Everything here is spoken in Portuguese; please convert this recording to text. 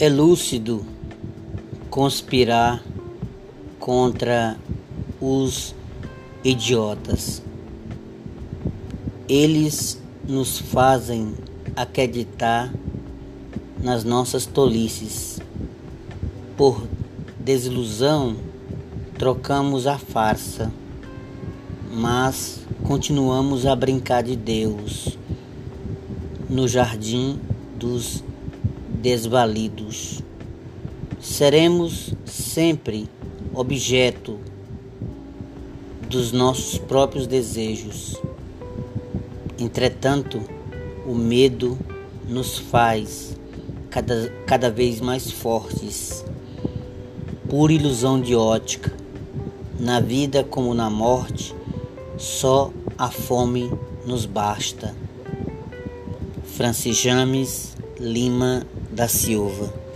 É lúcido conspirar contra os idiotas. Eles nos fazem acreditar nas nossas tolices. Por desilusão, trocamos a farsa, mas continuamos a brincar de Deus no jardim dos desvalidos. Seremos sempre objeto dos nossos próprios desejos. Entretanto, o medo nos faz cada, cada vez mais fortes. Pura ilusão de ótica. Na vida como na morte, só a fome nos basta. Francis James Lima da Silva